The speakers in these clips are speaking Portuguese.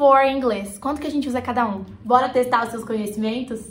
for em inglês. Quanto que a gente usa cada um? Bora testar os seus conhecimentos?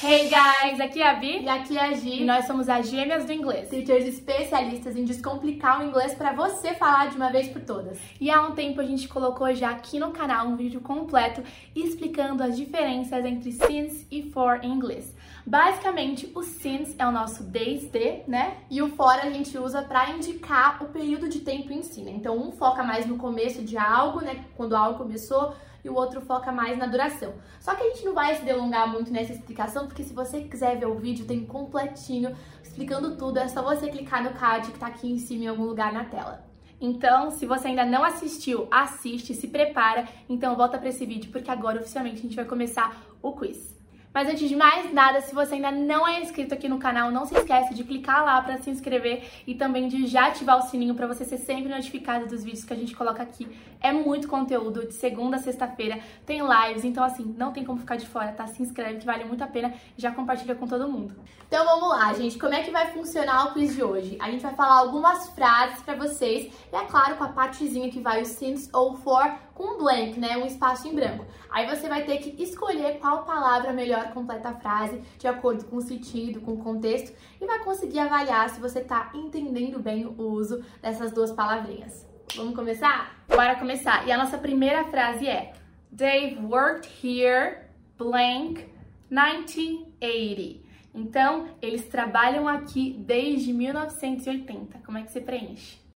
Hey guys, aqui é a Vi e aqui é a Gi. E nós somos as gêmeas do inglês. Teachers especialistas em descomplicar o inglês para você falar de uma vez por todas. E há um tempo a gente colocou já aqui no canal um vídeo completo explicando as diferenças entre since e for em inglês. Basicamente, o since é o nosso desde, né? E o for a gente usa para indicar o período de tempo em si, né? Então, um foca mais no começo de algo, né? Quando algo começou, e o outro foca mais na duração. Só que a gente não vai se delongar muito nessa explicação, porque se você quiser ver o vídeo, tem completinho explicando tudo, é só você clicar no card que tá aqui em cima em algum lugar na tela. Então, se você ainda não assistiu, assiste, se prepara. Então, volta para esse vídeo, porque agora oficialmente a gente vai começar o quiz. Mas antes de mais nada, se você ainda não é inscrito aqui no canal, não se esquece de clicar lá para se inscrever e também de já ativar o sininho para você ser sempre notificado dos vídeos que a gente coloca aqui. É muito conteúdo, de segunda a sexta-feira tem lives, então assim, não tem como ficar de fora, tá? Se inscreve que vale muito a pena e já compartilha com todo mundo. Então vamos lá, gente, como é que vai funcionar o quiz de hoje? A gente vai falar algumas frases para vocês e é claro com a partezinha que vai o since ou for com um blank, né, um espaço em branco. Aí você vai ter que escolher qual palavra melhor completa a frase, de acordo com o sentido, com o contexto, e vai conseguir avaliar se você está entendendo bem o uso dessas duas palavrinhas. Vamos começar? Bora começar. E a nossa primeira frase é Dave worked here blank 1980. Então, eles trabalham aqui desde 1980. Como é que você preenche?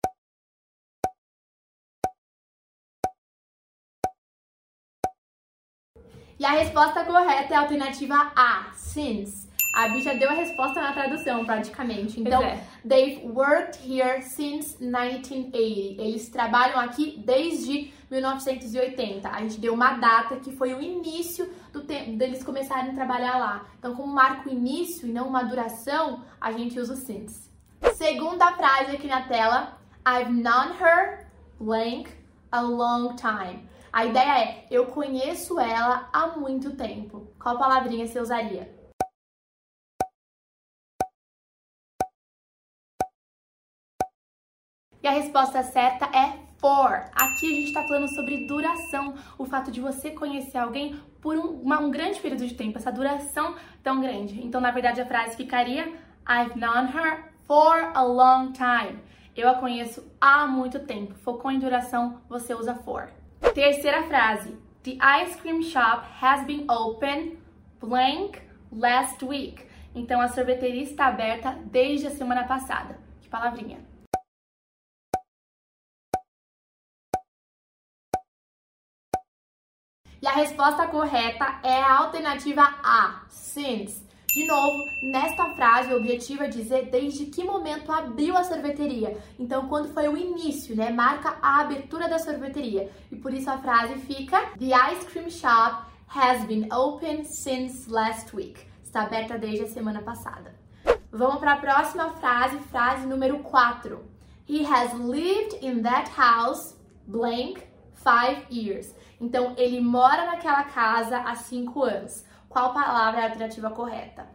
E a resposta correta é a alternativa A, since. A bicha deu a resposta na tradução, praticamente. Então, é. they've worked here since 1980. Eles trabalham aqui desde 1980. A gente deu uma data que foi o início do tempo deles começarem a trabalhar lá. Então, como marca o início e não uma duração, a gente usa o since. Segunda frase aqui na tela. I've known her blank a long time. A ideia é, eu conheço ela há muito tempo. Qual palavrinha você usaria? E a resposta certa é for. Aqui a gente está falando sobre duração, o fato de você conhecer alguém por um, uma, um grande período de tempo, essa duração tão grande. Então, na verdade, a frase ficaria I've known her for a long time. Eu a conheço há muito tempo. Focou em duração, você usa for. Terceira frase. The ice cream shop has been open blank last week. Então a sorveteria está aberta desde a semana passada. Que palavrinha? E a resposta correta é a alternativa A, since. De novo, nesta frase, o objetivo é dizer desde que momento abriu a sorveteria. Então, quando foi o início, né? Marca a abertura da sorveteria. E por isso a frase fica: The ice cream shop has been open since last week. Está aberta desde a semana passada. Vamos para a próxima frase, frase número 4. He has lived in that house blank five years. Então, ele mora naquela casa há cinco anos. Qual palavra é a alternativa correta?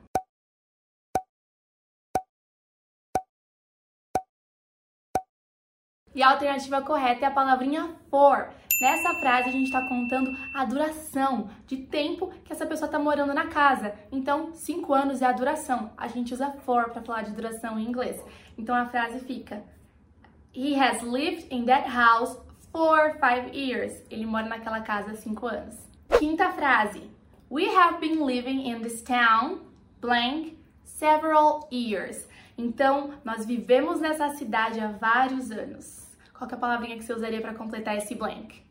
E a alternativa correta é a palavrinha for. Nessa frase a gente está contando a duração de tempo que essa pessoa está morando na casa. Então, cinco anos é a duração. A gente usa for para falar de duração em inglês. Então a frase fica: He has lived in that house for five years. Ele mora naquela casa há cinco anos. Quinta frase: We have been living in this town blank several years. Então, nós vivemos nessa cidade há vários anos. Qual é a palavrinha que você usaria para completar esse blank?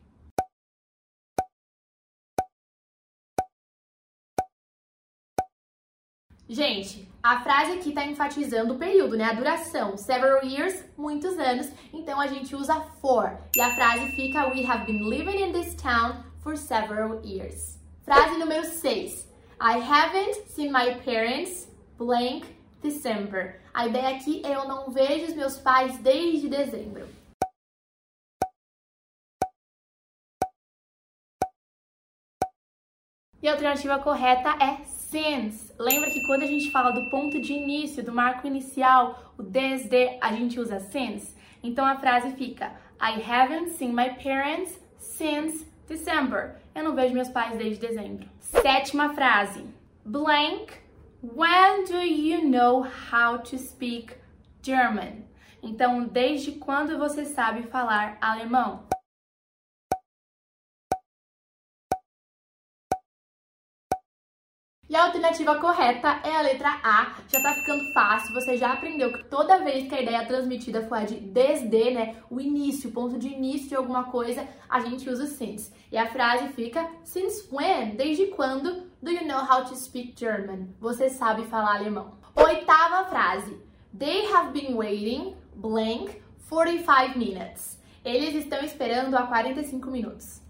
Gente, a frase aqui está enfatizando o período, né? A duração. Several years, muitos anos. Então a gente usa for. E a frase fica: We have been living in this town for several years. Frase número 6. I haven't seen my parents blank December. A ideia aqui é eu não vejo os meus pais desde dezembro. E a alternativa correta é since. Lembra que quando a gente fala do ponto de início, do marco inicial, o desde, a gente usa since? Então a frase fica I haven't seen my parents since December. Eu não vejo meus pais desde dezembro. Sétima frase. Blank. When do you know how to speak German? Então, desde quando você sabe falar alemão? E a alternativa correta é a letra A. Já tá ficando fácil, você já aprendeu que toda vez que a ideia transmitida for de desde, né, o início, o ponto de início de alguma coisa, a gente usa o since. E a frase fica since when? Desde quando do you know how to speak German? Você sabe falar alemão. Oitava frase. They have been waiting blank 45 minutes. Eles estão esperando há 45 minutos.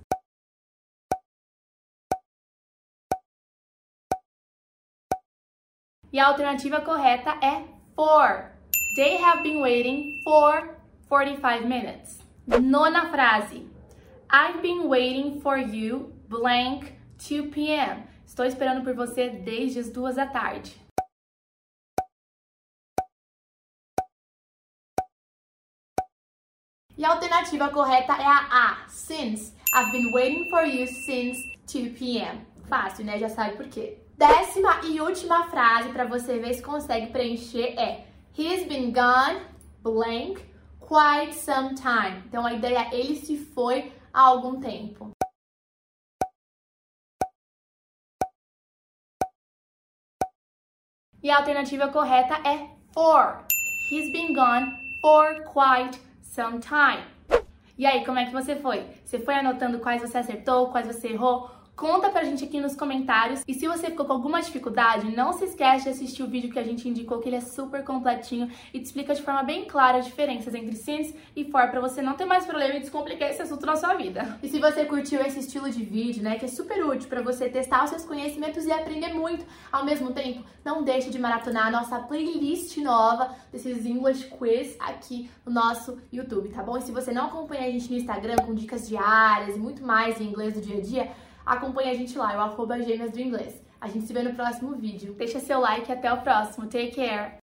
E a alternativa correta é for. They have been waiting for 45 minutes. Nona frase. I've been waiting for you blank 2 p.m. Estou esperando por você desde as duas da tarde. E a alternativa correta é a A, since. I've been waiting for you since 2 p.m. Fácil, né? Já sabe por quê. Décima e última frase para você ver se consegue preencher é He's been gone blank quite some time. Então a ideia é ele se foi há algum tempo. E a alternativa correta é for. He's been gone for quite some time. E aí, como é que você foi? Você foi anotando quais você acertou, quais você errou? Conta pra gente aqui nos comentários. E se você ficou com alguma dificuldade, não se esquece de assistir o vídeo que a gente indicou, que ele é super completinho e te explica de forma bem clara as diferenças entre since e for, pra você não ter mais problema e descomplicar esse assunto na sua vida. E se você curtiu esse estilo de vídeo, né, que é super útil para você testar os seus conhecimentos e aprender muito ao mesmo tempo, não deixe de maratonar a nossa playlist nova desses English Quiz aqui no nosso YouTube, tá bom? E se você não acompanha a gente no Instagram com dicas diárias e muito mais em inglês do dia a dia, acompanhe a gente lá, é o arroba gêmeas do inglês. A gente se vê no próximo vídeo. Deixa seu like e até o próximo. Take care!